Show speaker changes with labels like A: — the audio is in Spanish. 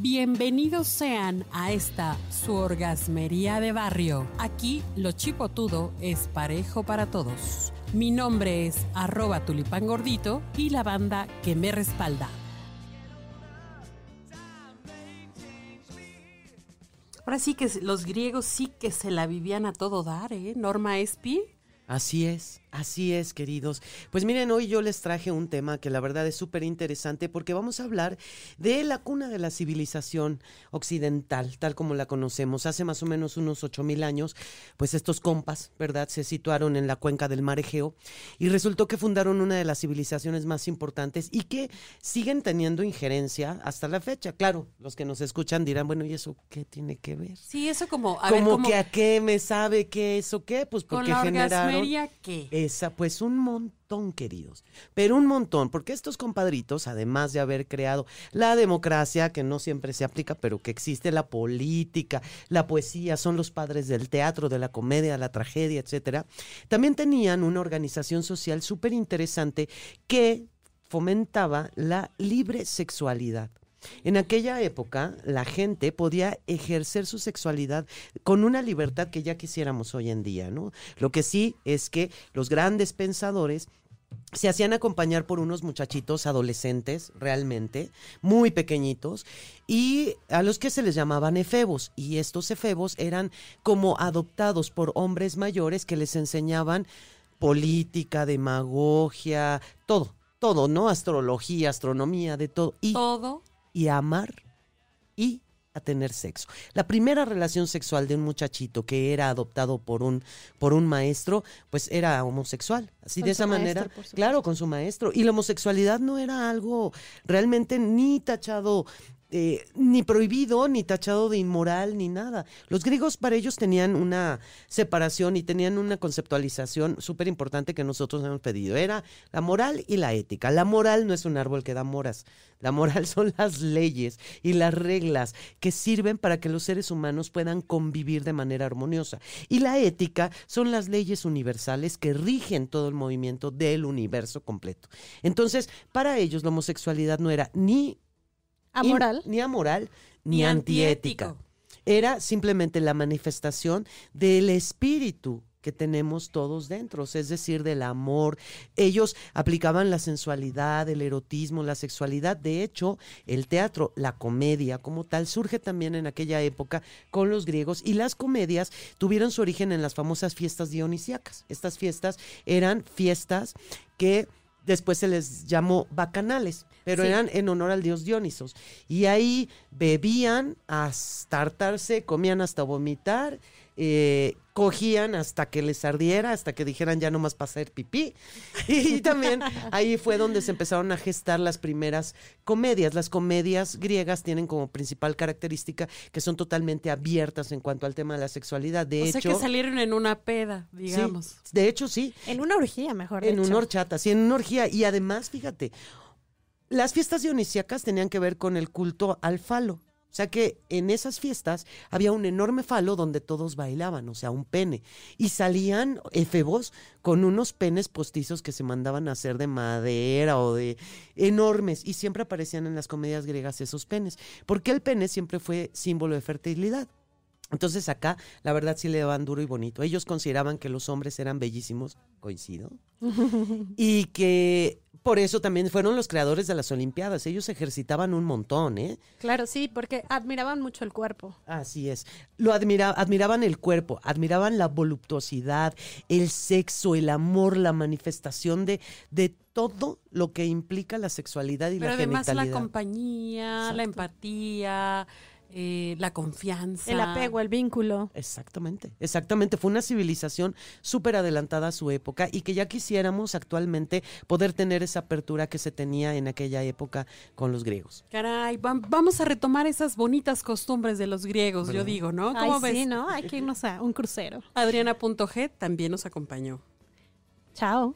A: Bienvenidos sean a esta su orgasmería de barrio. Aquí lo chipotudo es parejo para todos. Mi nombre es arroba tulipán y la banda que me respalda. Ahora sí que los griegos sí que se la vivían a todo dar, ¿eh? Norma Espi.
B: Así es. Así es, queridos. Pues miren, hoy yo les traje un tema que la verdad es súper interesante porque vamos a hablar de la cuna de la civilización occidental, tal como la conocemos. Hace más o menos unos ocho mil años, pues estos compas, ¿verdad?, se situaron en la cuenca del mar Egeo y resultó que fundaron una de las civilizaciones más importantes y que siguen teniendo injerencia hasta la fecha. Claro, los que nos escuchan dirán, bueno, ¿y eso qué tiene que ver?
A: Sí, eso como,
B: a como que a qué me sabe qué eso qué, pues porque
A: ¿Con la
B: generaron
A: qué?
B: Esa, pues un montón, queridos, pero un montón, porque estos compadritos, además de haber creado la democracia, que no siempre se aplica, pero que existe la política, la poesía, son los padres del teatro, de la comedia, la tragedia, etcétera, también tenían una organización social súper interesante que fomentaba la libre sexualidad. En aquella época, la gente podía ejercer su sexualidad con una libertad que ya quisiéramos hoy en día, ¿no? Lo que sí es que los grandes pensadores se hacían acompañar por unos muchachitos adolescentes, realmente, muy pequeñitos, y a los que se les llamaban efebos. Y estos efebos eran como adoptados por hombres mayores que les enseñaban política, demagogia, todo, todo, ¿no? Astrología, astronomía, de todo.
A: Y todo
B: y a amar y a tener sexo. La primera relación sexual de un muchachito que era adoptado por un por un maestro, pues era homosexual. Así de esa manera, claro, con su maestro. Y la homosexualidad no era algo realmente ni tachado eh, ni prohibido, ni tachado de inmoral, ni nada. Los griegos para ellos tenían una separación y tenían una conceptualización súper importante que nosotros hemos pedido. Era la moral y la ética. La moral no es un árbol que da moras. La moral son las leyes y las reglas que sirven para que los seres humanos puedan convivir de manera armoniosa. Y la ética son las leyes universales que rigen todo el movimiento del universo completo. Entonces, para ellos la homosexualidad no era ni
C: Amoral.
B: ni amoral, ni, antiética. Era simplemente la manifestación del espíritu que tenemos todos dentro, es decir, del amor. Ellos aplicaban la sensualidad, el erotismo, la sexualidad. De hecho, el teatro, la comedia como tal, surge también en aquella época con los griegos y las comedias tuvieron su origen en las famosas fiestas dionisíacas. Estas fiestas eran fiestas que después se les llamó bacanales, pero eran en honor al dios Dionisos. Y ahí bebían hasta hartarse, comían hasta vomitar, eh, cogían hasta que les ardiera, hasta que dijeran ya no más para hacer pipí. Y también ahí fue donde se empezaron a gestar las primeras comedias. Las comedias griegas tienen como principal característica que son totalmente abiertas en cuanto al tema de la sexualidad. De
A: o
B: hecho,
A: sea que salieron en una peda, digamos.
B: de hecho, sí.
C: En una orgía, mejor.
B: En
C: una
B: horchata, sí, en una orgía. Y además, fíjate, las fiestas dionisíacas tenían que ver con el culto al falo. O sea que en esas fiestas había un enorme falo donde todos bailaban, o sea, un pene. Y salían efebos con unos penes postizos que se mandaban a hacer de madera o de enormes. Y siempre aparecían en las comedias griegas esos penes. Porque el pene siempre fue símbolo de fertilidad. Entonces acá, la verdad, sí le daban duro y bonito. Ellos consideraban que los hombres eran bellísimos, coincido, y que por eso también fueron los creadores de las Olimpiadas. Ellos ejercitaban un montón, ¿eh?
C: Claro, sí, porque admiraban mucho el cuerpo.
B: Así es. Lo admira admiraban el cuerpo, admiraban la voluptuosidad, el sexo, el amor, la manifestación de, de todo lo que implica la sexualidad y
A: Pero
B: la
A: además
B: genitalidad.
A: la compañía, la empatía, eh, la confianza.
C: El apego, el vínculo.
B: Exactamente, exactamente. Fue una civilización súper adelantada a su época y que ya quisiéramos actualmente poder tener esa apertura que se tenía en aquella época con los griegos.
A: Caray, vamos a retomar esas bonitas costumbres de los griegos, yo digo, ¿no?
C: ¿Cómo Ay, ves? Sí, ¿no? Hay que irnos a un crucero.
A: Adriana.g también nos acompañó.
C: Chao.